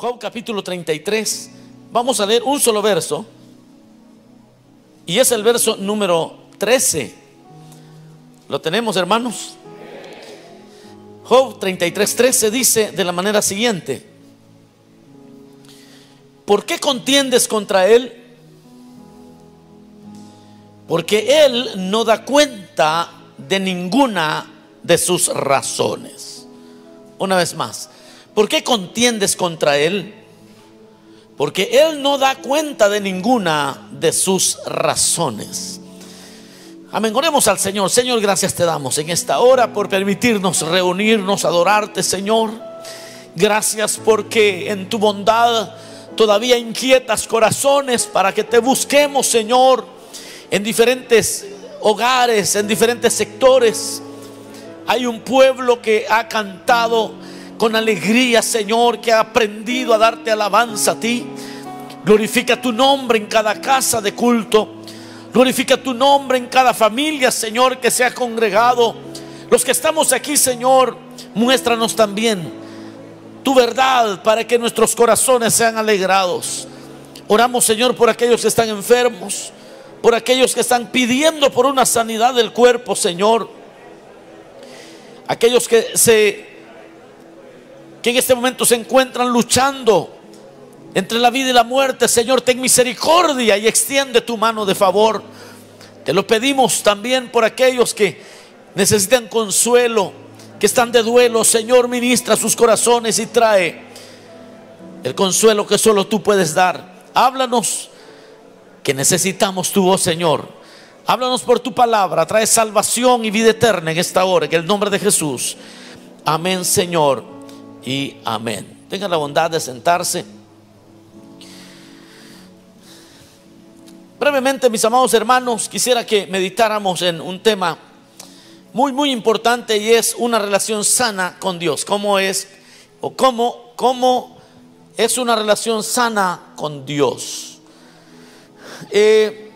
Job capítulo 33. Vamos a leer un solo verso. Y es el verso número 13. ¿Lo tenemos, hermanos? Job 33, 13 dice de la manera siguiente. ¿Por qué contiendes contra él? Porque él no da cuenta de ninguna de sus razones. Una vez más, ¿por qué contiendes contra él? Porque él no da cuenta de ninguna de sus razones. Amén. Oremos al Señor. Señor, gracias te damos en esta hora por permitirnos reunirnos, adorarte, Señor. Gracias porque en tu bondad todavía inquietas corazones para que te busquemos, Señor, en diferentes hogares, en diferentes sectores. Hay un pueblo que ha cantado con alegría, Señor, que ha aprendido a darte alabanza a ti. Glorifica tu nombre en cada casa de culto. Glorifica tu nombre en cada familia, Señor, que se ha congregado. Los que estamos aquí, Señor, muéstranos también tu verdad para que nuestros corazones sean alegrados. Oramos, Señor, por aquellos que están enfermos, por aquellos que están pidiendo por una sanidad del cuerpo, Señor. Aquellos que se que en este momento se encuentran luchando entre la vida y la muerte, Señor, ten misericordia y extiende tu mano de favor. Te lo pedimos también por aquellos que necesitan consuelo, que están de duelo. Señor, ministra sus corazones y trae el consuelo que solo tú puedes dar. Háblanos, que necesitamos tu voz, Señor. Háblanos por tu palabra. Trae salvación y vida eterna en esta hora, en el nombre de Jesús. Amén, Señor, y amén. Tenga la bondad de sentarse. Brevemente, mis amados hermanos, quisiera que meditáramos en un tema muy, muy importante y es una relación sana con Dios. ¿Cómo es o cómo, cómo es una relación sana con Dios? Eh,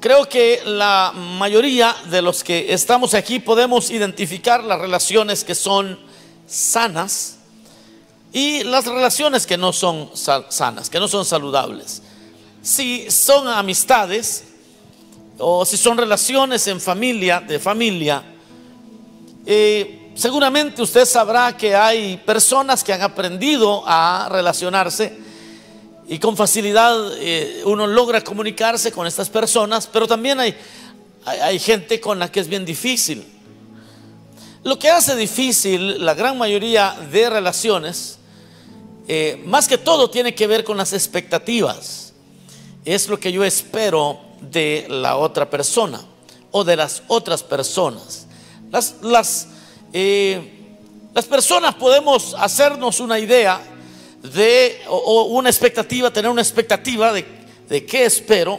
creo que la mayoría de los que estamos aquí podemos identificar las relaciones que son sanas y las relaciones que no son sanas, que no son saludables. Si son amistades o si son relaciones en familia, de familia, eh, seguramente usted sabrá que hay personas que han aprendido a relacionarse y con facilidad eh, uno logra comunicarse con estas personas, pero también hay, hay gente con la que es bien difícil. Lo que hace difícil la gran mayoría de relaciones eh, más que todo tiene que ver con las expectativas. Es lo que yo espero de la otra persona o de las otras personas. Las, las, eh, las personas podemos hacernos una idea de, o, una expectativa, tener una expectativa de, de qué espero.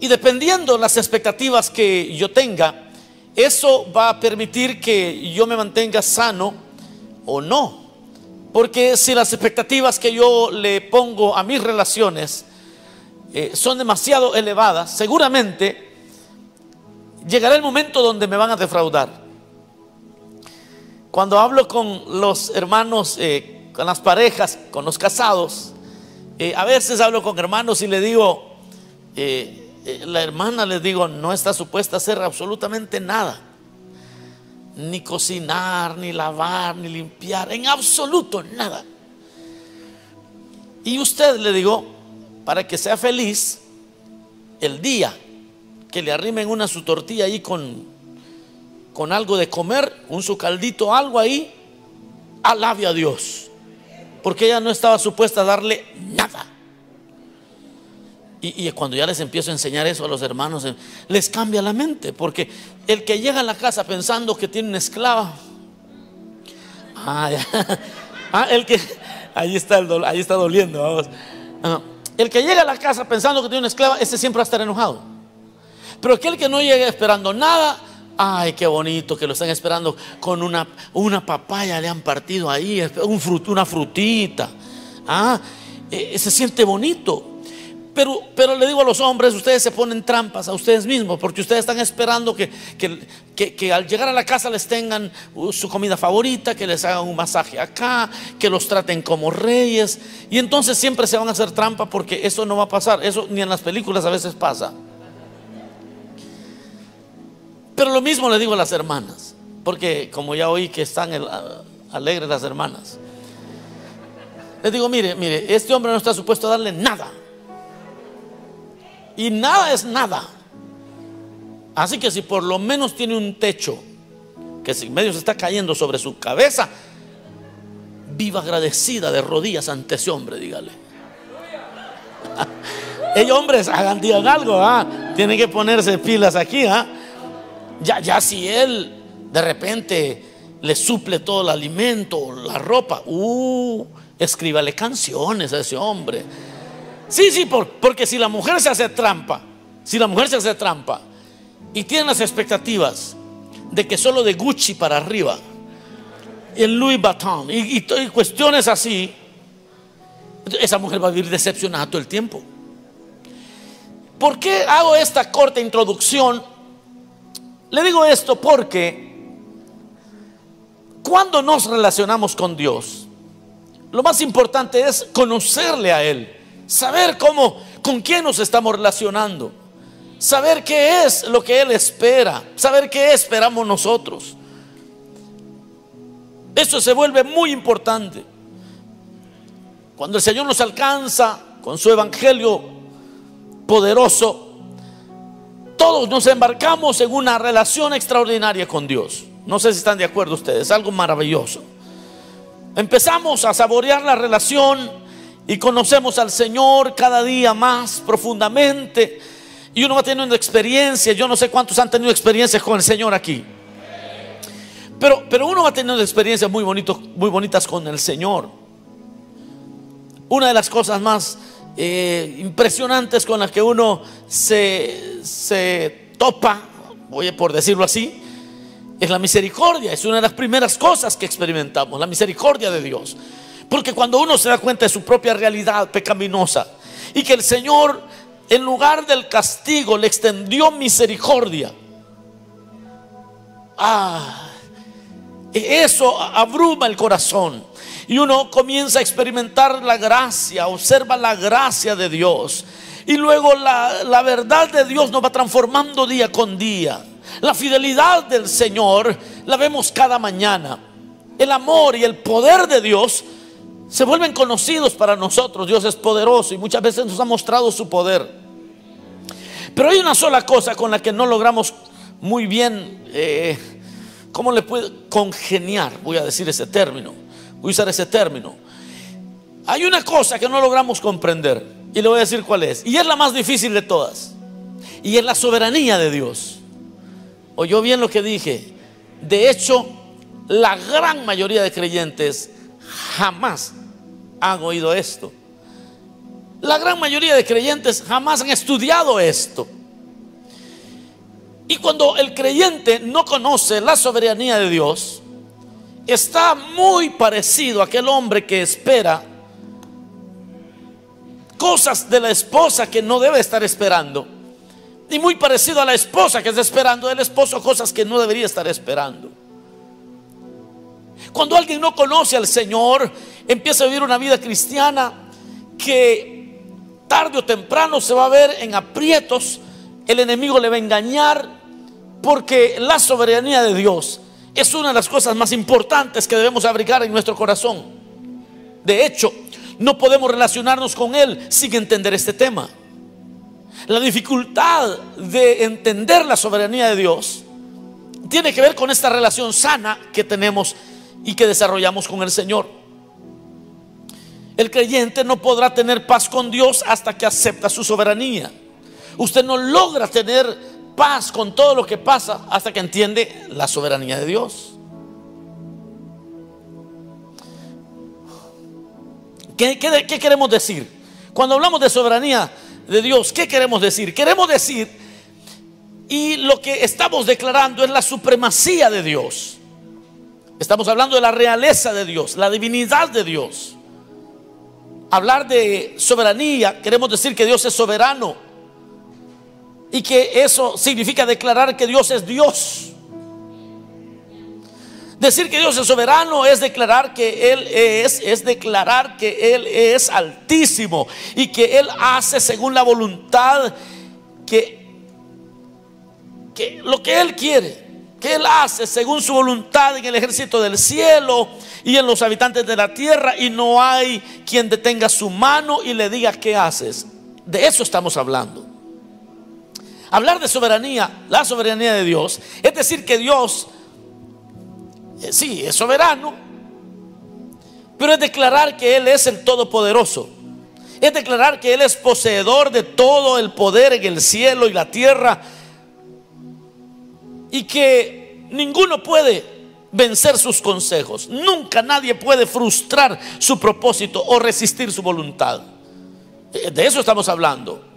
Y dependiendo de las expectativas que yo tenga, eso va a permitir que yo me mantenga sano o no. Porque si las expectativas que yo le pongo a mis relaciones eh, son demasiado elevadas, seguramente llegará el momento donde me van a defraudar. Cuando hablo con los hermanos, eh, con las parejas, con los casados, eh, a veces hablo con hermanos y le digo, la hermana les digo, no está supuesta a hacer absolutamente nada ni cocinar, ni lavar, ni limpiar, en absoluto nada. Y usted le digo, para que sea feliz, el día que le arrimen una su tortilla ahí con, con algo de comer, un su caldito, algo ahí, alabe a Dios. Porque ella no estaba supuesta a darle nada. Y, cuando ya les empiezo a enseñar eso a los hermanos, eh, les cambia la mente, porque el que llega a la casa pensando que tiene una esclava, ah, el que, ahí está, el, ahí está doliendo, vamos. Ah, el que llega a la casa pensando que tiene una esclava, ese siempre va a estar enojado. Pero aquel que no llega esperando nada, ay, qué bonito que lo están esperando con una, una papaya, le han partido ahí, un una frutita, ah, eh, se siente bonito. Pero, pero le digo a los hombres, ustedes se ponen trampas a ustedes mismos, porque ustedes están esperando que, que, que, al llegar a la casa les tengan uh, su comida favorita, que les hagan un masaje acá, que los traten como reyes. Y entonces siempre se van a hacer trampa porque eso no va a pasar. Eso ni en las películas a veces pasa. Pero lo mismo le digo a las hermanas, porque como ya oí que están alegres las hermanas. Les digo, mire, mire, este hombre no está supuesto a darle nada. Y nada es nada. Así que si por lo menos tiene un techo que si medio se está cayendo sobre su cabeza, viva agradecida de rodillas ante ese hombre, dígale. Ellos hombres, hagan, digan algo, ¿ah? tienen que ponerse pilas aquí. ¿ah? Ya, ya si él de repente le suple todo el alimento, la ropa, uh, escríbale canciones a ese hombre. Sí, sí, porque si la mujer se hace trampa, si la mujer se hace trampa y tiene las expectativas de que solo de Gucci para arriba, el Louis Vuitton y, cuestiones así, esa mujer va a vivir decepcionada todo el tiempo. ¿Por qué hago esta corta introducción? Le digo esto porque cuando nos relacionamos con Dios, lo más importante es conocerle a Él saber cómo, con quién nos estamos relacionando, saber qué es lo que Él espera, saber qué esperamos nosotros. Eso se vuelve muy importante. Cuando el Señor nos alcanza con su evangelio poderoso, todos nos embarcamos en una relación extraordinaria con Dios. No sé si están de acuerdo ustedes, algo maravilloso. Empezamos a saborear la relación y conocemos al Señor cada día más profundamente. Y uno va teniendo experiencias. Yo no sé cuántos han tenido experiencias con el Señor aquí. Pero, pero uno va teniendo experiencias muy, muy bonitas con el Señor. Una de las cosas más eh, impresionantes con las que uno se, se topa, voy por decirlo así, es la misericordia. Es una de las primeras cosas que experimentamos, la misericordia de Dios. Porque cuando uno se da cuenta de su propia realidad pecaminosa y que el Señor en lugar del castigo le extendió misericordia, ah, eso abruma el corazón. Y uno comienza a experimentar la gracia, observa la gracia de Dios. Y luego la, verdad de Dios nos va transformando día con día. La fidelidad del Señor la vemos cada mañana. El amor y el poder de Dios se vuelven conocidos para nosotros. Dios es poderoso y muchas veces nos ha mostrado su poder. Pero hay una sola cosa con la que no logramos muy bien, eh, ¿cómo le puedo congeniar? Voy a decir ese término, voy a usar ese término. Hay una cosa que no logramos comprender y le voy a decir cuál es. Y es la más difícil de todas. Y es la soberanía de Dios. Oyó bien lo que dije. De hecho, la gran mayoría de creyentes jamás han oído esto. La gran mayoría de creyentes jamás han estudiado esto. Y cuando el creyente no conoce la soberanía de Dios, está muy parecido a aquel hombre que espera cosas de la esposa que no debe estar esperando. Y muy parecido a la esposa que está esperando del esposo cosas que no debería estar esperando. Cuando alguien no conoce al Señor, empieza a vivir una vida cristiana que tarde o temprano se va a ver en aprietos, el enemigo le va a engañar, porque la soberanía de Dios es una de las cosas más importantes que debemos abrigar en nuestro corazón. De hecho, no podemos relacionarnos con Él sin entender este tema. La dificultad de entender la soberanía de Dios tiene que ver con esta relación sana que tenemos y que desarrollamos con el Señor. El creyente no podrá tener paz con Dios hasta que acepta su soberanía. Usted no logra tener paz con todo lo que pasa hasta que entiende la soberanía de Dios. ¿Qué, qué, queremos decir? Cuando hablamos de soberanía de Dios, ¿qué queremos decir? Queremos decir, y lo que estamos declarando es la supremacía de Dios. Estamos hablando de la realeza de Dios, la divinidad de Dios. hablar de soberanía, queremos decir que Dios es soberano y que eso significa declarar que Dios es Dios. Decir que Dios es soberano es declarar que Él es, es declarar que Él es altísimo y que Él hace según la voluntad que, que lo que Él quiere, que Él hace según su voluntad en el ejército del cielo y en los habitantes de la tierra y no hay quien detenga su mano y le diga qué haces. De eso estamos hablando. Hablar de soberanía, la soberanía de Dios, es decir que Dios eh, sí, es soberano, pero es declarar que Él es el Todopoderoso. Es declarar que Él es poseedor de todo el poder en el cielo y la tierra. Y que ninguno puede vencer sus consejos. Nunca nadie puede frustrar su propósito o resistir su voluntad. Eh, de eso estamos hablando.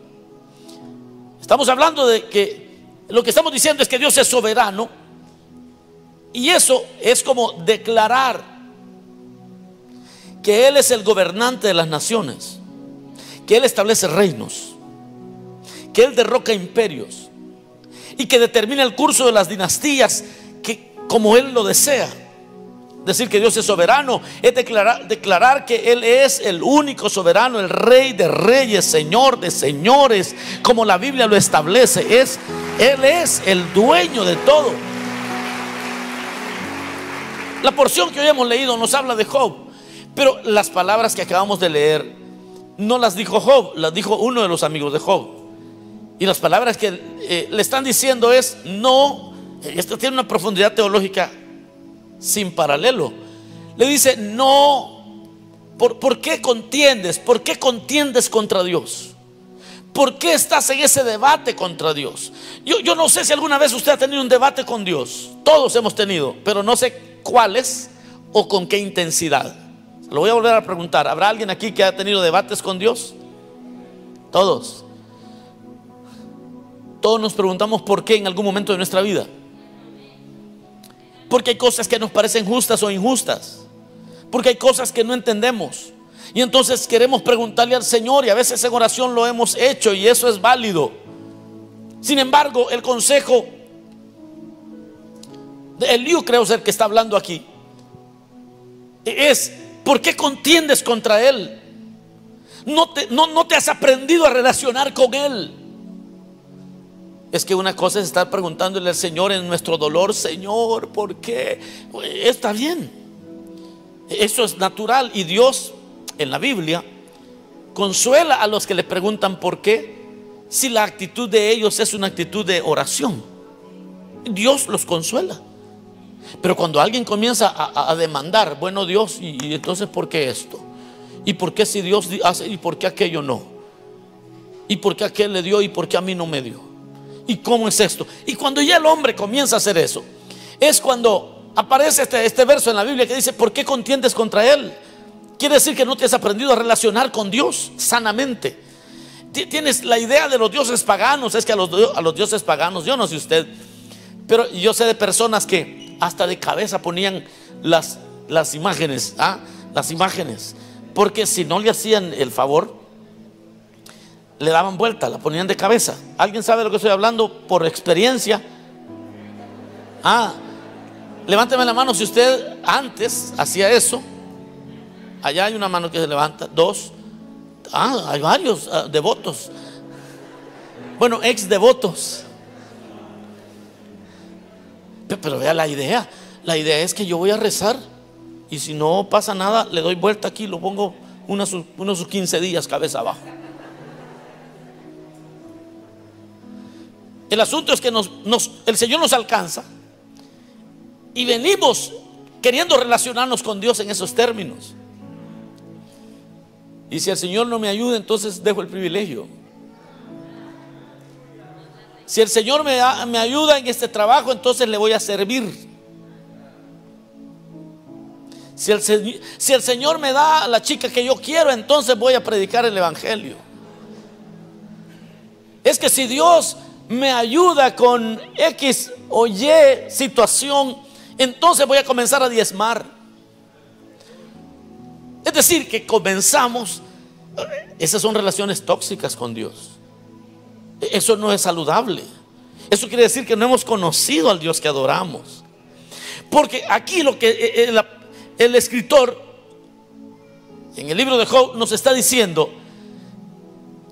Estamos hablando de que lo que estamos diciendo es que Dios es soberano y eso es como declarar que Él es el gobernante de las naciones, que Él establece reinos, que Él derroca imperios y que determina el curso de las dinastías que, como Él lo desea. Decir que Dios es soberano es declarar, declarar que Él es el único soberano, el rey de reyes, señor de señores, como la Biblia lo establece. Es, Él es el dueño de todo. La porción que hoy hemos leído nos habla de Job, pero las palabras que acabamos de leer no las dijo Job, las dijo uno de los amigos de Job. Y las palabras que eh, le están diciendo es, no, esto tiene una profundidad teológica sin paralelo. Le dice, no, ¿por, ¿por qué contiendes? ¿Por qué contiendes contra Dios? ¿Por qué estás en ese debate contra Dios? Yo, yo no sé si alguna vez usted ha tenido un debate con Dios. Todos hemos tenido, pero no sé cuáles o con qué intensidad. Lo voy a volver a preguntar. ¿Habrá alguien aquí que ha tenido debates con Dios? Todos. Todos nos preguntamos por qué en algún momento de nuestra vida. Porque hay cosas que nos parecen justas o injustas. Porque hay cosas que no entendemos. Y entonces queremos preguntarle al Señor y a veces en oración lo hemos hecho y eso es válido. Sin embargo, el consejo Eliú creo ser que está hablando aquí, es, ¿por qué contiendes contra él? No te has aprendido a relacionar con él. Es que una cosa es estar preguntándole al Señor en nuestro dolor, Señor, ¿por qué? Está bien. Eso es natural. Y Dios en la Biblia consuela a los que le preguntan por qué, si la actitud de ellos es una actitud de oración. Dios los consuela. Pero cuando alguien comienza a, demandar, bueno Dios, y, entonces ¿por qué esto? ¿Y por qué si Dios hace y por qué aquello no? ¿Y por qué aquel le dio y por qué a mí no me dio? ¿Y cómo es esto? Y cuando ya el hombre comienza a hacer eso, es cuando aparece este, este verso en la Biblia que dice, ¿por qué contiendes contra él? Quiere decir que no te has aprendido a relacionar con Dios sanamente. Tienes la idea de los dioses paganos, es que a los, a los dioses paganos, yo no sé usted, pero yo sé de personas que hasta de cabeza ponían las, las imágenes, ¿ah? las imágenes, porque si no le hacían el favor, le daban vuelta, la ponían de cabeza. ¿Alguien sabe de lo que estoy hablando por experiencia? Ah, levánteme la mano si usted antes hacía eso. Allá hay una mano que se levanta, dos. Ah, hay varios ah, devotos. Bueno, ex devotos. Pero vea la idea. La idea es que yo voy a rezar y si no pasa nada, le doy vuelta aquí, lo pongo unos, unos 15 días cabeza abajo. El asunto es que nos, el Señor nos alcanza y venimos queriendo relacionarnos con Dios en esos términos. Y si el Señor no me ayuda, entonces dejo el privilegio. Si el Señor me, me ayuda en este trabajo, entonces le voy a servir. Si el, si el, Señor me da a la chica que yo quiero, entonces voy a predicar el Evangelio. Es que si Dios me ayuda con X o Y situación, entonces voy a comenzar a diezmar. Es decir, que comenzamos Esas son relaciones tóxicas con Dios. Eso no es saludable. Eso quiere decir que no hemos conocido al Dios que adoramos. Porque aquí lo que eh, eh, el, escritor en el libro de Job nos está diciendo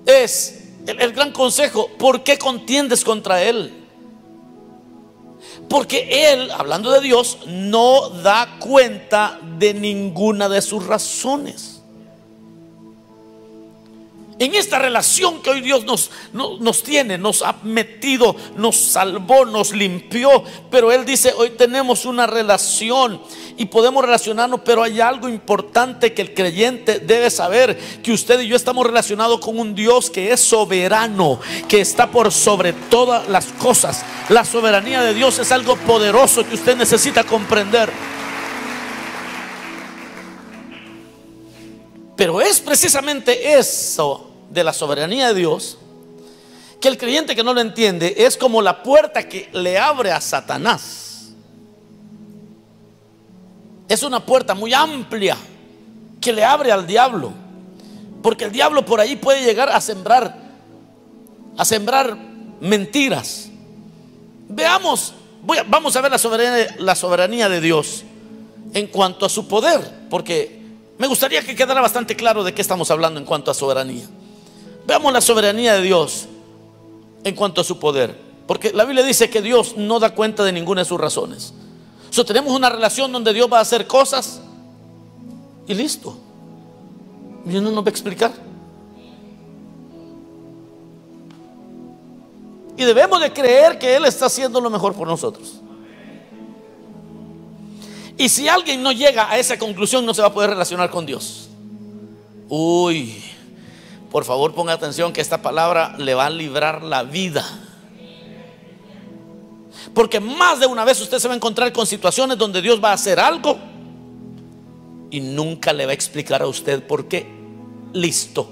es el, gran consejo, ¿por qué contiendes contra él? Porque Él, hablando de Dios, no da cuenta de ninguna de sus razones en esta relación que hoy Dios nos, nos, tiene, nos ha metido, nos salvó, nos limpió. Pero Él dice, hoy tenemos una relación y podemos relacionarnos, pero hay algo importante que el creyente debe saber, que usted y yo estamos relacionados con un Dios que es soberano, que está por sobre todas las cosas. La soberanía de Dios es algo poderoso que usted necesita comprender. Pero es precisamente eso de la soberanía de Dios, que el creyente que no lo entiende es como la puerta que le abre a Satanás. Es una puerta muy amplia que le abre al diablo. Porque el diablo por ahí puede llegar a sembrar, a sembrar mentiras. Veamos, vamos a ver la soberanía, la soberanía de Dios en cuanto a su poder, porque me gustaría que quedara bastante claro de qué estamos hablando en cuanto a soberanía. Veamos la soberanía de Dios en cuanto a su poder. Porque la Biblia dice que Dios no da cuenta de ninguna de sus razones. So, tenemos una relación donde Dios va a hacer cosas y listo. Y no nos va a explicar. Y debemos de creer que Él está haciendo lo mejor por nosotros. Y si alguien no llega a esa conclusión, no se va a poder relacionar con Dios. Uy, por favor ponga atención que esta palabra le va a librar la vida. Porque más de una vez usted se va a encontrar con situaciones donde Dios va a hacer algo y nunca le va a explicar a usted por qué. Listo.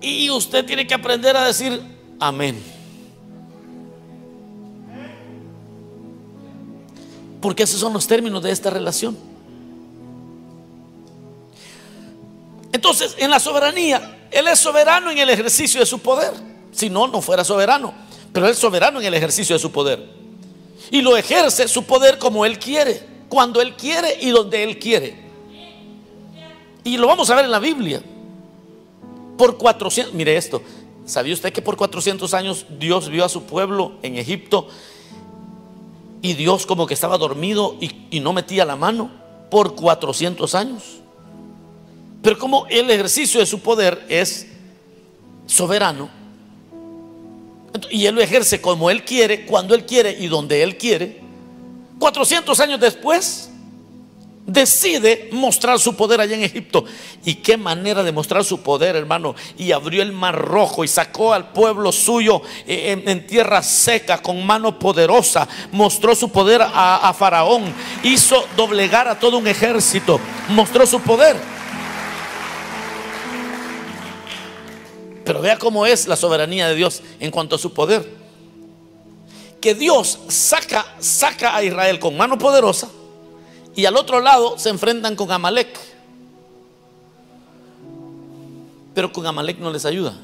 Y usted tiene que aprender a decir amén. Porque esos son los términos de esta relación. Entonces, en la soberanía, Él es soberano en el ejercicio de su poder. Si no, no fuera soberano. Pero Él es soberano en el ejercicio de su poder. Y lo ejerce su poder como Él quiere, cuando Él quiere y donde Él quiere. Y lo vamos a ver en la Biblia. Por 400, mire esto, ¿sabía usted que por 400 años Dios vio a su pueblo en Egipto y Dios como que estaba dormido y, y no metía la mano por 400 años? Pero como el ejercicio de su poder es soberano, y él lo ejerce como él quiere, cuando él quiere y donde él quiere, 400 años después, decide mostrar su poder allá en Egipto. ¿Y qué manera de mostrar su poder, hermano? Y abrió el mar rojo y sacó al pueblo suyo eh, en, tierra seca con mano poderosa. Mostró su poder a Faraón. Hizo doblegar a todo un ejército. Mostró su poder. Pero vea cómo es la soberanía de Dios en cuanto a su poder. Que Dios saca, saca a Israel con mano poderosa y al otro lado se enfrentan con Amalek. Pero con Amalek no les ayuda.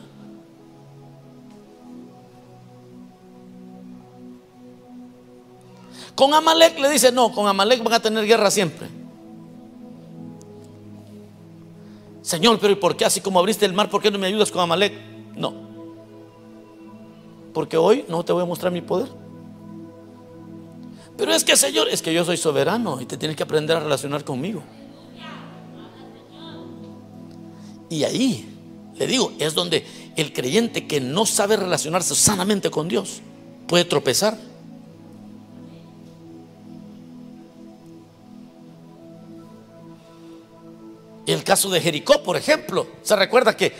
Con Amalek le dice, no, con Amalek van a tener guerra siempre. Señor, pero ¿y por qué así como abriste el mar, por qué no me ayudas con Amalek? No. Porque hoy no te voy a mostrar mi poder. Pero es que, Señor, es que yo soy soberano y te tienes que aprender a relacionar conmigo. Y ahí, le digo, es donde el creyente que no sabe relacionarse sanamente con Dios puede tropezar. El caso de Jericó, por ejemplo, se recuerda que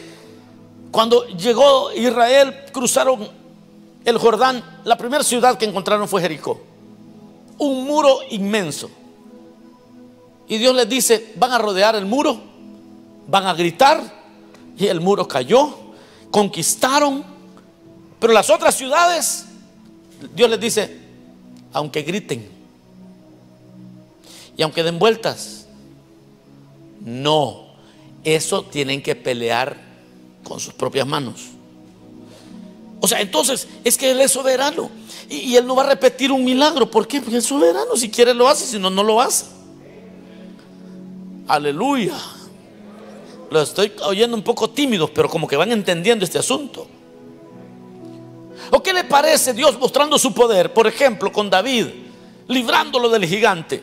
cuando llegó Israel, cruzaron el Jordán, la primera ciudad que encontraron fue Jericó. Un muro inmenso. Y Dios les dice, van a rodear el muro, van a gritar, y el muro cayó, conquistaron. Pero las otras ciudades, Dios les dice, aunque griten, y aunque den vueltas, no, eso tienen que pelear con sus propias manos. O sea, entonces es que Él es soberano y, Él no va a repetir un milagro. ¿Por qué? Porque es soberano. Si quiere lo hace, si no, no lo hace. Aleluya. Lo estoy oyendo un poco tímidos, pero como que van entendiendo este asunto. ¿O qué le parece Dios mostrando su poder? Por ejemplo, con David, librándolo del gigante.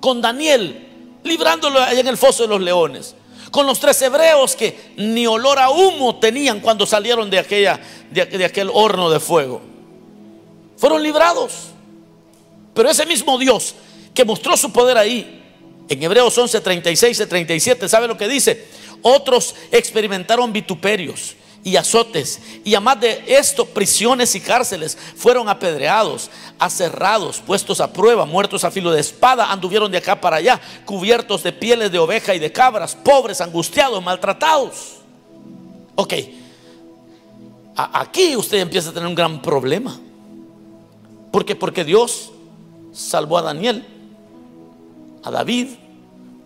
Con Daniel, librándolo allá en el foso de los leones. Con los tres hebreos que ni olor a humo tenían cuando salieron de, aquella, de, aquel horno de fuego. Fueron librados. Pero ese mismo Dios que mostró su poder ahí, en Hebreos 11, 36 y 37, ¿sabe lo que dice? Otros experimentaron vituperios y azotes, y además de esto, prisiones y cárceles, fueron apedreados, aserrados, puestos a prueba, muertos a filo de espada, anduvieron de acá para allá, cubiertos de pieles de oveja y de cabras, pobres, angustiados, maltratados. Ok, aquí usted empieza a tener un gran problema. ¿Por qué? Porque Dios salvó a Daniel, a David,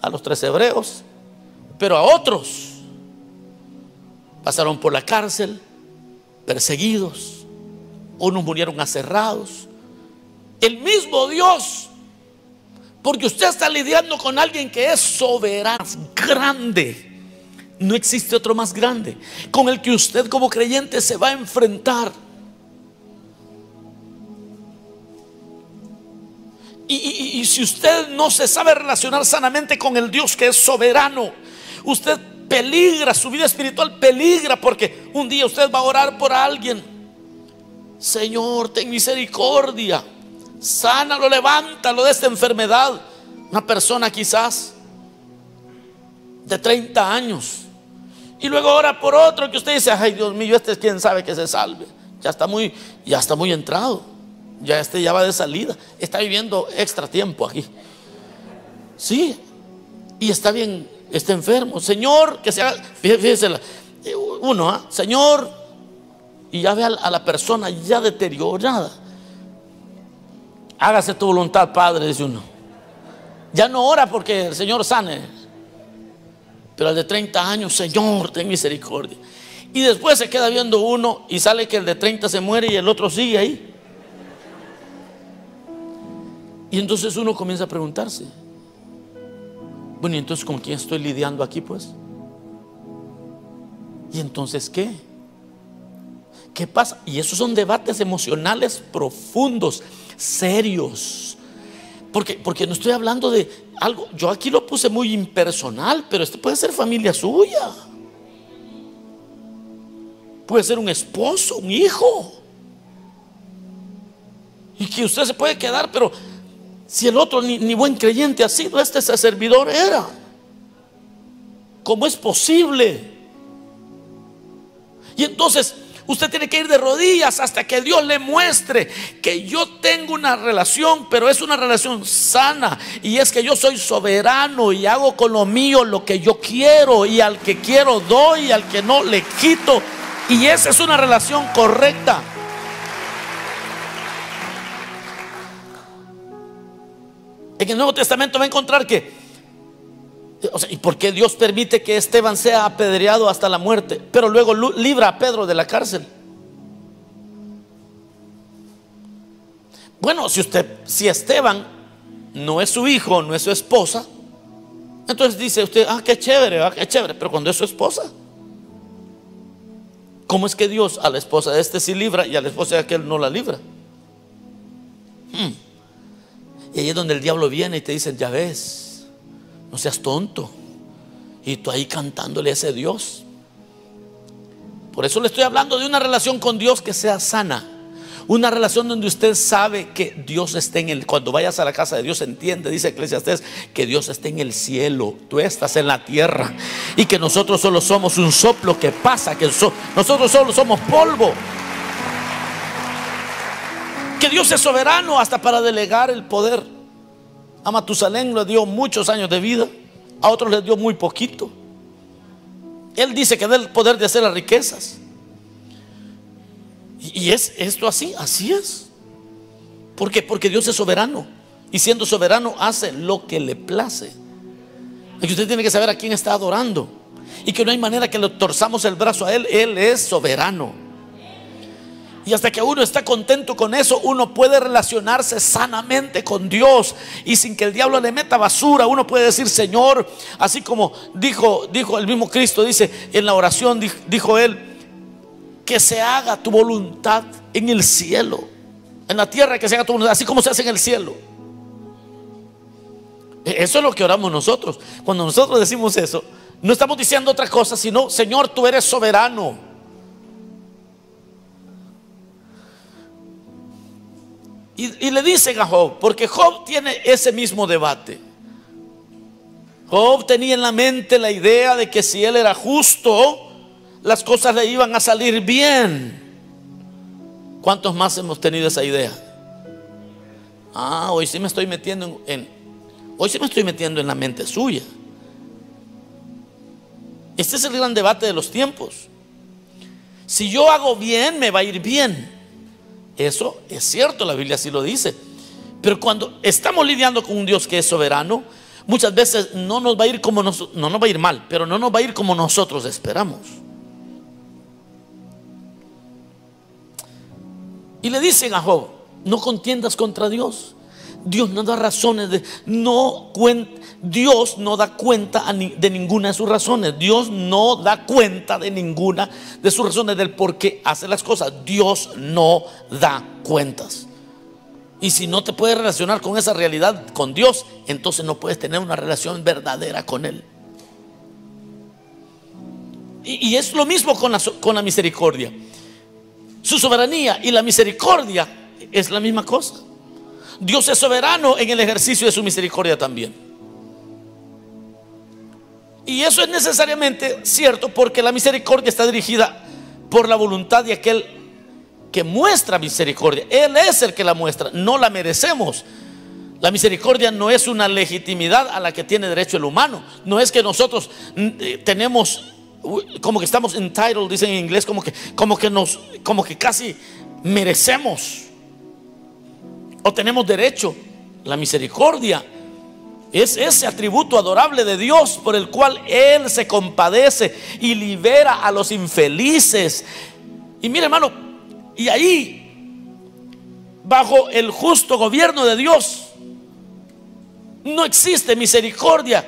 a los tres hebreos, pero a otros pasaron por la cárcel, perseguidos, unos murieron aserrados. El mismo Dios, porque usted está lidiando con alguien que es soberano, grande. No existe otro más grande con el que usted como creyente se va a enfrentar. Y, y, si usted no se sabe relacionar sanamente con el Dios que es soberano, usted peligra, su vida espiritual peligra porque un día usted va a orar por alguien. Señor, ten misericordia. Sánalo, levántalo de esta enfermedad. Una persona quizás de 30 años. Y luego ora por otro que usted dice, ay Dios mío, este es quien sabe que se salve. Ya está muy, ya está muy entrado. Ya este ya va de salida. Está viviendo extra tiempo aquí. Sí. Y está bien está enfermo. Señor, que sea, fíjese, uno, ¿ah? Señor, y ya ve a la persona ya deteriorada. Hágase tu voluntad, Padre, dice uno. Ya no ora porque el Señor sane. Pero el de 30 años, Señor, ten misericordia. Y después se queda viendo uno y sale que el de 30 se muere y el otro sigue ahí. Y entonces uno comienza a preguntarse, bueno, y entonces ¿con quién estoy lidiando aquí pues? ¿Y entonces qué? ¿Qué pasa? Y esos son debates emocionales profundos, serios. Porque, porque no estoy hablando de algo, yo aquí lo puse muy impersonal, pero este puede ser familia suya. Puede ser un esposo, un hijo. Y que usted se puede quedar, pero si el otro ni, buen creyente ha sido, este servidor era. ¿Cómo es posible? Y entonces usted tiene que ir de rodillas hasta que Dios le muestre que yo tengo una relación, pero es una relación sana. Y es que yo soy soberano y hago con lo mío lo que yo quiero. Y al que quiero doy, y al que no le quito. Y esa es una relación correcta. En el Nuevo Testamento va a encontrar que, o sea, ¿y por qué Dios permite que Esteban sea apedreado hasta la muerte? Pero luego libra a Pedro de la cárcel. Bueno, si usted, si Esteban no es su hijo, no es su esposa, entonces dice usted, ah, qué chévere, ah, qué chévere, pero cuando es su esposa, ¿cómo es que Dios a la esposa de este sí libra y a la esposa de aquel no la libra? Hmm. Y ahí es donde el diablo viene y te dice, ya ves, no seas tonto. Y tú ahí cantándole a ese Dios. Por eso le estoy hablando de una relación con Dios que sea sana. Una relación donde usted sabe que Dios está en el. Cuando vayas a la casa de Dios, entiende, dice Eclesiastés, que Dios está en el cielo, tú estás en la tierra. Y que nosotros solo somos un soplo que pasa, que nosotros solo somos polvo Dios es soberano hasta para delegar el poder. A Matusalén le dio muchos años de vida, a otros le dio muy poquito. Él dice que da el poder de hacer las riquezas. Y es esto así, así es. Porque Dios es soberano. Y siendo soberano hace lo que le place. Y usted tiene que saber a quién está adorando. y que no hay manera que le torzamos el brazo a Él. Él es soberano. Y hasta que uno está contento con eso, uno puede relacionarse sanamente con Dios y sin que el diablo le meta basura, uno puede decir, Señor, así como dijo, dijo el mismo Cristo, dice en la oración, dijo él, que se haga tu voluntad en el cielo, en la tierra que se haga tu voluntad, así como se hace en el cielo. E, eso es lo que oramos nosotros. Cuando nosotros decimos eso, no estamos diciendo otra cosa, sino, Señor, tú eres soberano. Y, le dicen a Job, porque Job tiene ese mismo debate. Job tenía en la mente la idea de que si él era justo, las cosas le iban a salir bien. ¿Cuántos más hemos tenido esa idea? Ah, hoy sí me estoy metiendo en, hoy sí me estoy metiendo en la mente suya. Este es el gran debate de los tiempos. Si yo hago bien, me va a ir bien. Eso es cierto, la Biblia así lo dice. Pero cuando estamos lidiando con un Dios que es soberano, muchas veces no nos va a ir como no nos va a ir mal, pero no nos va a ir como nosotros esperamos. Y le dicen a Job, no contiendas contra Dios. Dios no da razones de no Dios no da cuenta de ninguna de sus razones. Dios no da cuenta de ninguna de sus razones del por qué hace las cosas. Dios no da cuentas. Y si no te puedes relacionar con esa realidad con Dios, entonces no puedes tener una relación verdadera con Él. Y, es lo mismo con la, con la misericordia. Su soberanía y la misericordia es la misma cosa. Dios es soberano en el ejercicio de su misericordia también. Y eso es necesariamente cierto porque la misericordia está dirigida por la voluntad de aquel que muestra misericordia. Él es el que la muestra, no la merecemos. La misericordia no es una legitimidad a la que tiene derecho el humano. No es que nosotros mm, eh, tenemos como que estamos entitled, dicen en inglés, como que como que nos como que casi merecemos o tenemos derecho. La misericordia es ese atributo adorable de Dios por el cual Él se compadece y libera a los infelices. Y mire hermano, y ahí, bajo el justo gobierno de Dios, no existe misericordia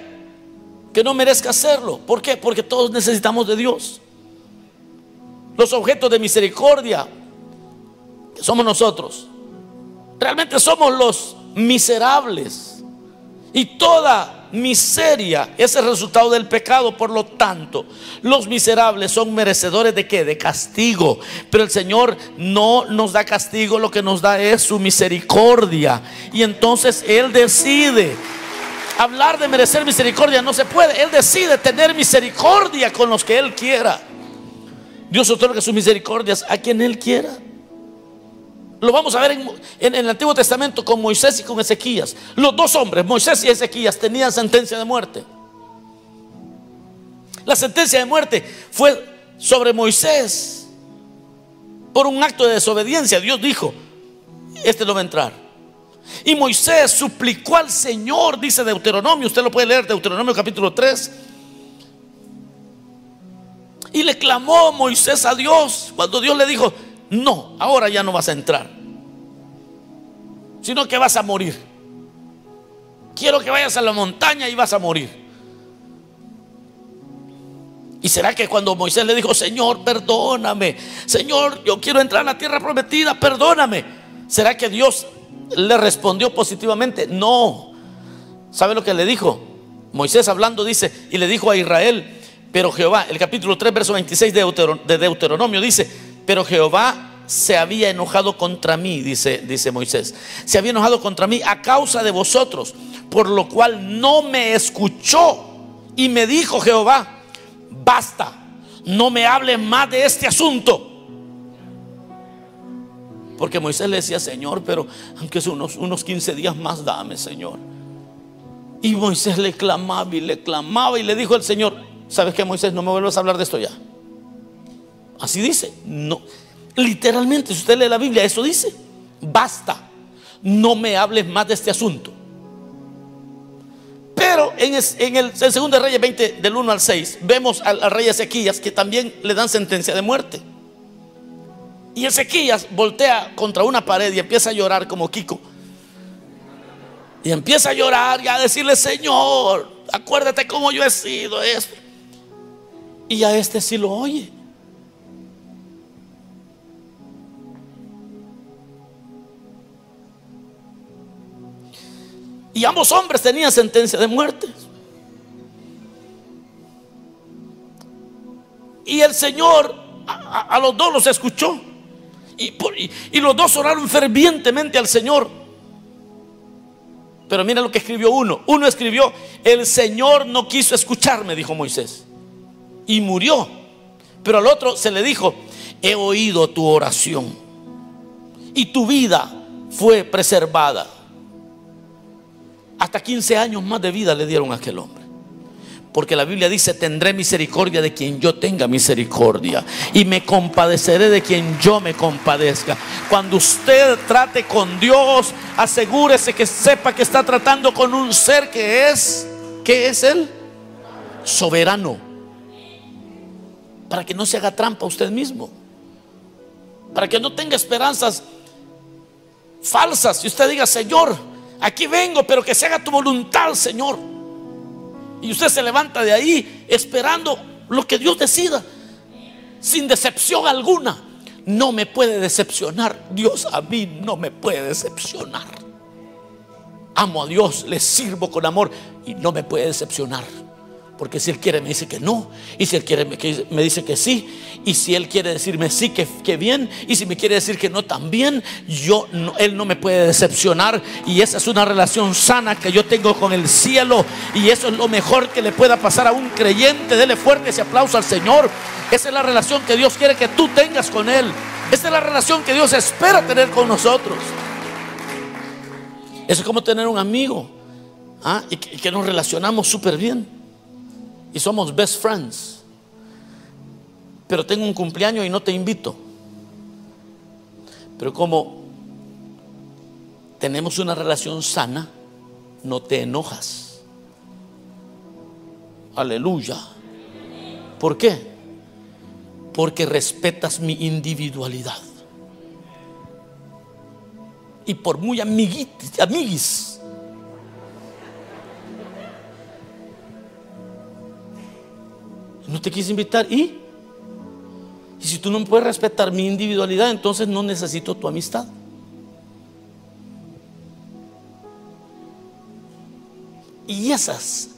que no merezca hacerlo. ¿Por qué? Porque todos necesitamos de Dios. Los objetos de misericordia somos nosotros Realmente somos los miserables. Y toda miseria es el resultado del pecado. Por lo tanto, los miserables son merecedores de qué? De castigo. Pero el Señor no nos da castigo, lo que nos da es su misericordia. Y entonces Él decide. Hablar de merecer misericordia no se puede. Él decide tener misericordia con los que Él quiera. Dios otorga sus misericordias a quien Él quiera. Lo vamos a ver en, el Antiguo Testamento con Moisés y con Ezequías. Los dos hombres, Moisés y Ezequías, tenían sentencia de muerte. La sentencia de muerte fue sobre Moisés por un acto de desobediencia. Dios dijo, este no va a entrar. Y Moisés suplicó al Señor, dice Deuteronomio, usted lo puede leer, Deuteronomio capítulo 3. Y le clamó Moisés a Dios cuando Dios le dijo, no, ahora ya no vas a entrar, sino que vas a morir. Quiero que vayas a la montaña y vas a morir. ¿Y será que cuando Moisés le dijo, Señor, perdóname, Señor, yo quiero entrar a la tierra prometida, perdóname? ¿Será que Dios le respondió positivamente? No. ¿Sabe lo que le dijo? Moisés hablando dice, y le dijo a Israel, pero Jehová, el capítulo 3, verso 26 de Deuteronomio dice, pero Jehová se había enojado contra mí, dice, dice Moisés. Se había enojado contra mí a causa de vosotros, por lo cual no me escuchó. Y me dijo Jehová, basta, no me hables más de este asunto. Porque Moisés le decía, Señor, pero aunque es unos, unos 15 días más, dame, Señor. Y Moisés le clamaba y le clamaba y le dijo al Señor, ¿sabes qué, Moisés? No me vuelvas a hablar de esto ya. Así dice. No, literalmente, si usted lee la Biblia, eso dice. Basta. No me hables más de este asunto. Pero en, el, segundo Reyes 20, del 1 al 6, vemos al, al rey Ezequías que también le dan sentencia de muerte. Y Ezequías voltea contra una pared y empieza a llorar como Kiko. Y empieza a llorar y a decirle, Señor, acuérdate cómo yo he sido esto. Y a este sí lo oye. Y ambos hombres tenían sentencia de muerte. Y el Señor a, los dos los escuchó. Y, y, los dos oraron fervientemente al Señor. Pero mira lo que escribió uno. Uno escribió, el Señor no quiso escucharme, dijo Moisés. Y murió. Pero al otro se le dijo, he oído tu oración. Y tu vida fue preservada. Hasta 15 años más de vida le dieron a aquel hombre. Porque la Biblia dice, tendré misericordia de quien yo tenga misericordia. Y me compadeceré de quien yo me compadezca. Cuando usted trate con Dios, asegúrese que sepa que está tratando con un ser que es, ¿qué es Él? Soberano. Para que no se haga trampa usted mismo. Para que no tenga esperanzas falsas. Y usted diga, Señor, Aquí vengo, pero que se haga tu voluntad, Señor. Y usted se levanta de ahí esperando lo que Dios decida, sin decepción alguna. No me puede decepcionar. Dios a mí no me puede decepcionar. Amo a Dios, le sirvo con amor y no me puede decepcionar. Porque si Él quiere me dice que no. Y si Él quiere me dice que sí. Y si Él quiere decirme sí, que, bien. Y si me quiere decir que no, también. Yo, Él no me puede decepcionar. Y esa es una relación sana que yo tengo con el cielo. Y eso es lo mejor que le pueda pasar a un creyente. Dele fuerte ese aplauso al Señor. Esa es la relación que Dios quiere que tú tengas con Él. Esa es la relación que Dios espera tener con nosotros. Eso es como tener un amigo. ¿ah? Y que nos relacionamos súper bien y somos best friends. Pero tengo un cumpleaños y no te invito. Pero como tenemos una relación sana, no te enojas. Aleluya. ¿Por qué? Porque respetas mi individualidad. Y por muy amiguis No te quise invitar y... Y si tú no puedes respetar mi individualidad, entonces no necesito tu amistad. Y esas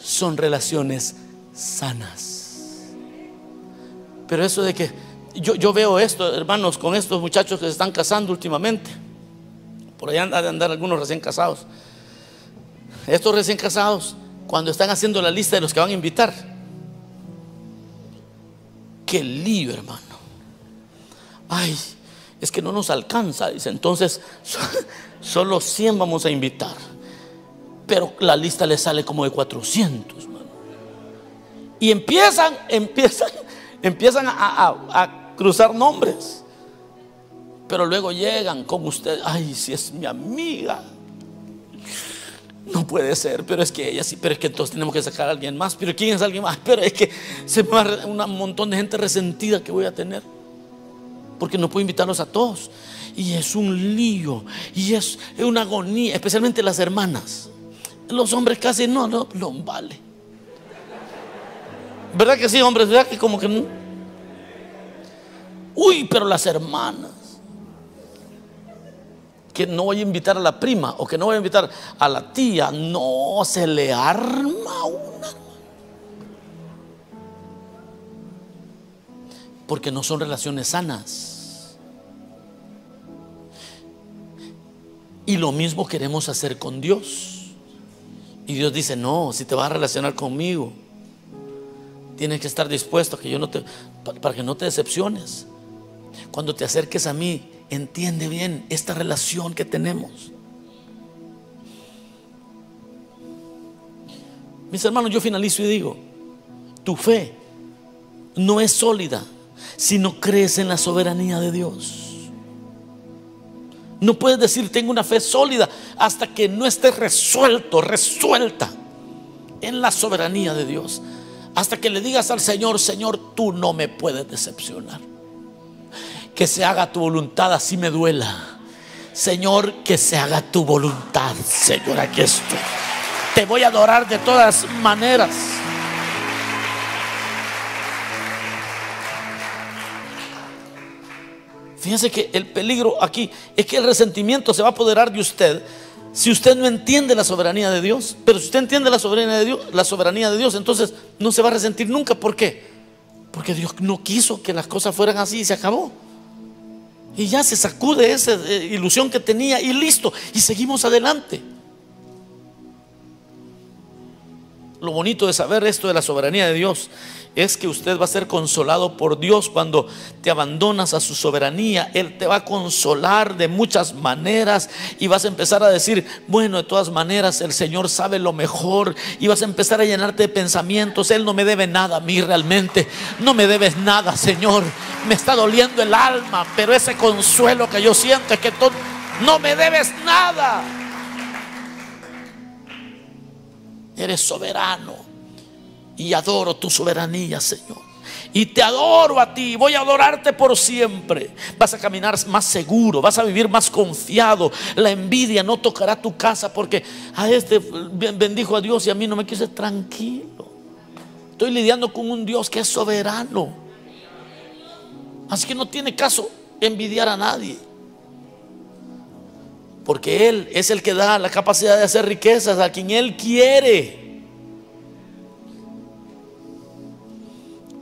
son relaciones sanas. Pero eso de que yo, yo, veo esto, hermanos, con estos muchachos que se están casando últimamente. Por allá han de andar algunos recién casados. Estos recién casados, cuando están haciendo la lista de los que van a invitar, qué lío, hermano. Ay, es que no nos alcanza, dice. Entonces, solo 100 vamos a invitar. Pero la lista le sale como de 400, hermano. Y empiezan, empiezan, empiezan a, cruzar nombres. Pero luego llegan con usted. Ay, si es mi amiga. No puede ser, pero es que ella sí, pero es que entonces tenemos que sacar a alguien más. Pero ¿quién es alguien más? Pero es que se va un montón de gente resentida que voy a tener. Porque no puedo invitarlos a todos. Y es un lío. Y es una agonía, especialmente las hermanas. Los hombres casi no, no, no vale. ¿Verdad que sí, hombres? ¿Verdad que como que no? Uy, pero las hermanas que no voy a invitar a la prima o que no voy a invitar a la tía. No, se le arma una. Porque no son relaciones sanas. Y lo mismo queremos hacer con Dios. Y Dios dice, no, si te vas a relacionar conmigo, tienes que estar dispuesto que yo no te, para que no te decepciones. Cuando te acerques a mí, entiende bien esta relación que tenemos. Mis hermanos, yo finalizo y digo, tu fe no es sólida si no crees en la soberanía de Dios. No puedes decir tengo una fe sólida hasta que no esté resuelto, resuelta en la soberanía de Dios. Hasta que le digas al Señor, Señor, tú no me puedes decepcionar. Que se haga tu voluntad, así me duela. Señor, que se haga tu voluntad. Señor, aquí estoy. Te voy a adorar de todas maneras. Fíjense que el peligro aquí es que el resentimiento se va a apoderar de usted si usted no entiende la soberanía de Dios. Pero si usted entiende la soberanía de Dios, la soberanía de Dios, entonces no se va a resentir nunca. ¿Por qué? Porque Dios no quiso que las cosas fueran así y se acabó. Y ya se sacude esa eh, ilusión que tenía y listo. Y seguimos adelante. Lo bonito de saber esto de la soberanía de Dios es que usted va a ser consolado por Dios cuando te abandonas a su soberanía. Él te va a consolar de muchas maneras y vas a empezar a decir, bueno, de todas maneras el Señor sabe lo mejor y vas a empezar a llenarte de pensamientos. Él no me debe nada a mí realmente. No me debes nada, Señor. Me está doliendo el alma, pero ese consuelo que yo siento es que no me debes nada. Eres soberano y adoro tu soberanía, Señor. Y te adoro a ti, voy a adorarte por siempre. Vas a caminar más seguro, vas a vivir más confiado. La envidia no tocará tu casa porque a este bendijo a Dios y a mí no me quise tranquilo. Estoy lidiando con un Dios que es soberano. Así que no tiene caso envidiar a nadie. Porque Él es el que da la capacidad de hacer riquezas a quien Él quiere.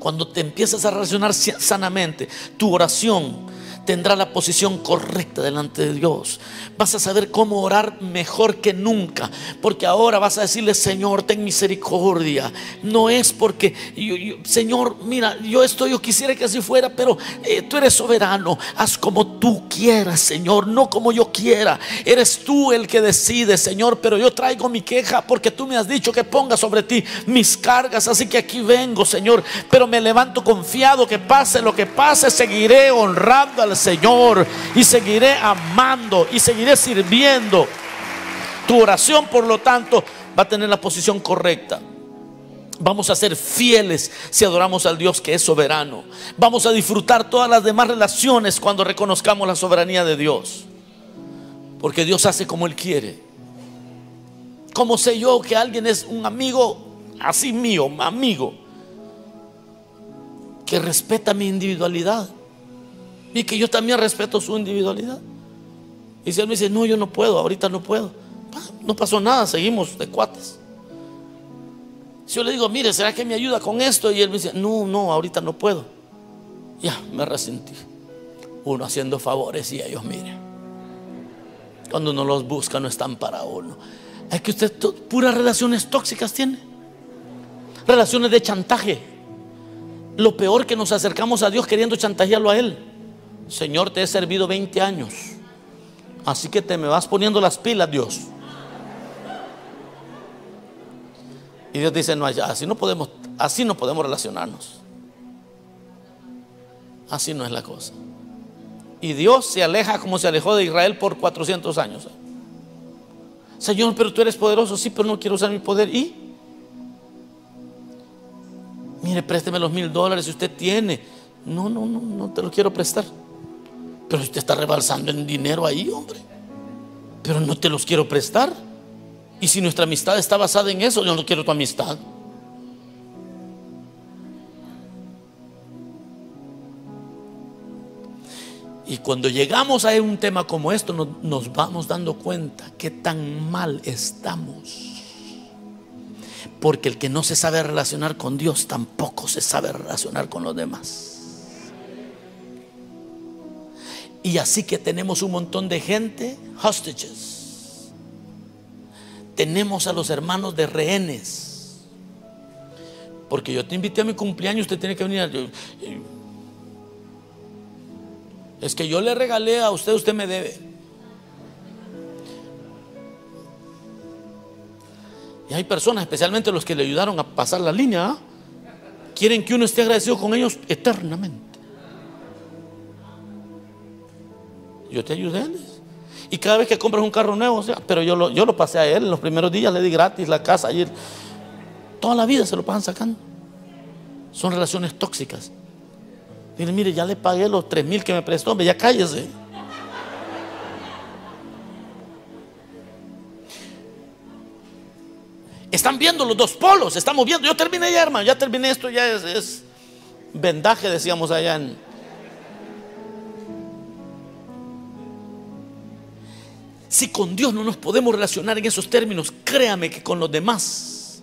Cuando te empiezas a relacionar sanamente, tu oración tendrá la posición correcta delante de Dios. Vas a saber cómo orar mejor que nunca, porque ahora vas a decirle, Señor, ten misericordia. No es porque, Señor, mira, yo estoy, yo quisiera que así fuera, pero eh, tú eres soberano. Haz como tú quieras, Señor, no como yo quiera. Eres tú el que decide, Señor, pero yo traigo mi queja porque tú me has dicho que ponga sobre ti mis cargas, así que aquí vengo, Señor, pero me levanto confiado que pase lo que pase, seguiré honrando al Señor y seguiré amando y seguiré sirviendo. Tu oración, por lo tanto, va a tener la posición correcta. Vamos a ser fieles si adoramos al Dios que es soberano. Vamos a disfrutar todas las demás relaciones cuando reconozcamos la soberanía de Dios. Porque Dios hace como Él quiere. ¿Cómo sé yo que alguien es un amigo así mío, amigo, que respeta mi individualidad? Y que yo también respeto su individualidad. Y si él me dice, no, yo no puedo, ahorita no puedo. No pasó nada, seguimos de cuates. Si yo le digo, mire, ¿será que me ayuda con esto? Y él me dice, no, no, ahorita no puedo. Ya, me resentí. Uno haciendo favores y ellos, mire. Cuando uno los busca, no están para uno. Es que usted puras relaciones tóxicas tiene. Relaciones de chantaje. Lo peor que nos acercamos a Dios queriendo chantajearlo a Él. Señor, te he servido 20 años. Así que te me vas poniendo las pilas, Dios. Y Dios dice, no, así no podemos, así no podemos relacionarnos. Así no es la cosa. Y Dios se aleja como se alejó de Israel por 400 años. Señor, pero tú eres poderoso, sí, pero no quiero usar mi poder. ¿Y? Mire, présteme los mil dólares si usted tiene. No, no, no, no te lo quiero prestar. Pero usted está rebalsando en dinero ahí, hombre. Pero no te los quiero prestar. Y si nuestra amistad está basada en eso, yo no quiero tu amistad. Y cuando llegamos a un tema como esto, nos, nos, vamos dando cuenta que tan mal estamos. Porque el que no se sabe relacionar con Dios tampoco se sabe relacionar con los demás. Y así que tenemos un montón de gente, hostages. Tenemos a los hermanos de rehenes. Porque yo te invité a mi cumpleaños, usted tiene que venir. Es que yo le regalé a usted, usted me debe. Y hay personas, especialmente los que le ayudaron a pasar la línea, ¿ah? quieren que uno esté agradecido con ellos eternamente. Yo te ayudé. Y cada vez que compras un carro nuevo, pero yo lo, yo lo pasé a él en los primeros días, le di gratis la casa ayer. toda la vida se lo pasan sacando. Son relaciones tóxicas. Dile, mire, ya le pagué los tres mil que me prestó, hombre, ya cállese. Están viendo los dos polos, estamos viendo. Yo terminé ya, hermano, ya terminé esto, ya es, es vendaje, decíamos allá en. Si con Dios no nos podemos relacionar en esos términos, créame que con los demás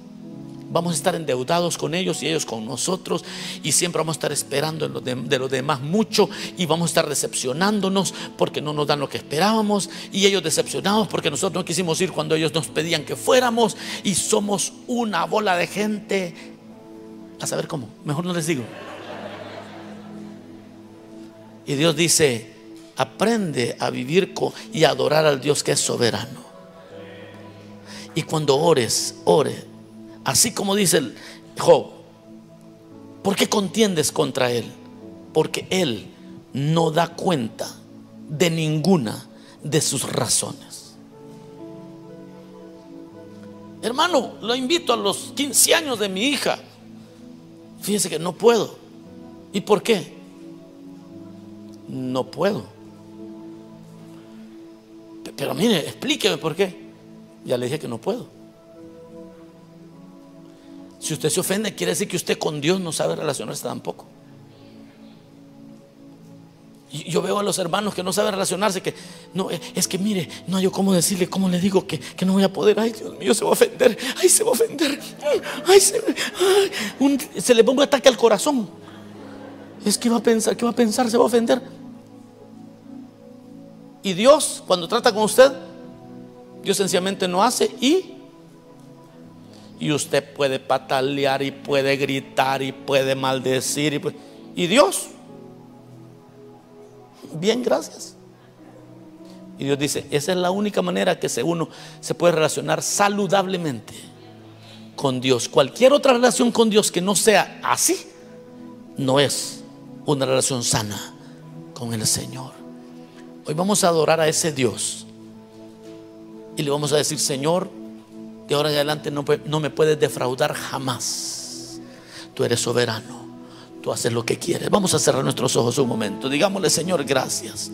vamos a estar endeudados con ellos y ellos con nosotros y siempre vamos a estar esperando de, los demás mucho y vamos a estar decepcionándonos porque no nos dan lo que esperábamos y ellos decepcionados porque nosotros no quisimos ir cuando ellos nos pedían que fuéramos y somos una bola de gente a saber cómo, mejor no les digo. Y Dios dice, aprende a vivir con, y adorar al Dios que es soberano. Y cuando ores, ore Así como dice el Job, ¿por qué contiendes contra él? Porque él no da cuenta de ninguna de sus razones. Hermano, lo invito a los 15 años de mi hija. Fíjese que no puedo. ¿Y por qué? No puedo. Pero mire, explíqueme por qué. Ya le dije que no puedo. Si usted se ofende, quiere decir que usted con Dios no sabe relacionarse tampoco. Yo veo a los hermanos que no saben relacionarse, que no, es que mire, no hay yo cómo decirle, cómo le digo que, no voy a poder. Ay, Dios mío, se va a ofender. Ay, se va a ofender. Ay, se, se le ponga un ataque al corazón. Es que va a pensar, ¿qué va a pensar? Se va a ofender. Y Dios, cuando trata con usted, Dios sencillamente no hace y y usted puede patalear y puede gritar y puede maldecir. Y, y Dios, bien, gracias. Y Dios dice, esa es la única manera que uno se puede relacionar saludablemente con Dios. Cualquier otra relación con Dios que no sea así, no es una relación sana con el Señor. Hoy vamos a adorar a ese Dios y le vamos a decir, Señor, de ahora en adelante no, no me puedes defraudar jamás. Tú eres soberano. Tú haces lo que quieres. Vamos a cerrar nuestros ojos un momento. Digámosle, Señor, gracias.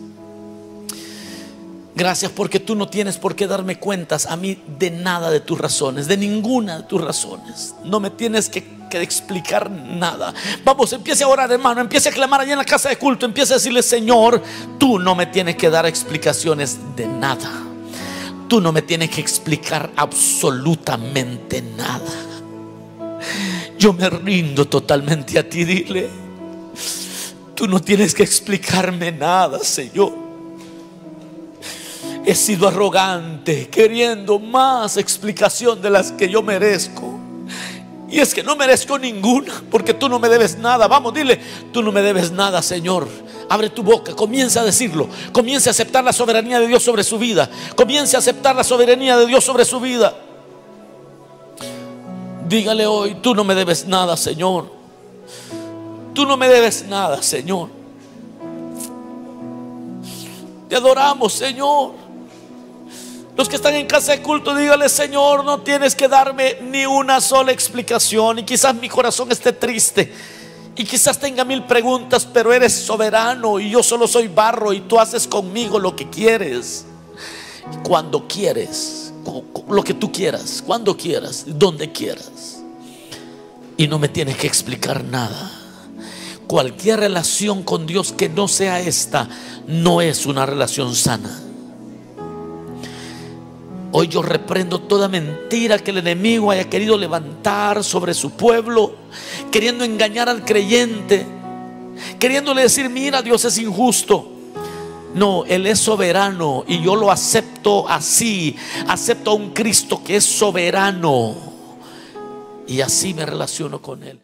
Gracias porque tú no tienes por qué darme cuentas a mí de nada de tus razones, de ninguna de tus razones. No me tienes que, que, explicar nada. Vamos, empiece a orar, hermano, empiece a clamar allá en la casa de culto, empiece a decirle, Señor, tú no me tienes que dar explicaciones de nada. Tú no me tienes que explicar absolutamente nada. Yo me rindo totalmente a ti, dile. Tú no tienes que explicarme nada, Señor. He sido arrogante, queriendo más explicación de las que yo merezco. Y es que no merezco ninguna, porque tú no me debes nada. Vamos, dile, tú no me debes nada, Señor. Abre tu boca, comienza a decirlo. Comience a aceptar la soberanía de Dios sobre su vida. Comience a aceptar la soberanía de Dios sobre su vida. Dígale hoy, tú no me debes nada, Señor. Tú no me debes nada, Señor. Te adoramos, Señor. Los que están en casa de culto, dígale, Señor, no tienes que darme ni una sola explicación. Y quizás mi corazón esté triste. Y quizás tenga mil preguntas, pero eres soberano y yo solo soy barro y tú haces conmigo lo que quieres. Cuando quieres, lo que tú quieras, cuando quieras, donde quieras. Y no me tienes que explicar nada. Cualquier relación con Dios que no sea esta, no es una relación sana. Hoy yo reprendo toda mentira que el enemigo haya querido levantar sobre su pueblo, queriendo engañar al creyente, queriéndole decir, mira, Dios es injusto. No, Él es soberano y yo lo acepto así. Acepto a un Cristo que es soberano y así me relaciono con Él.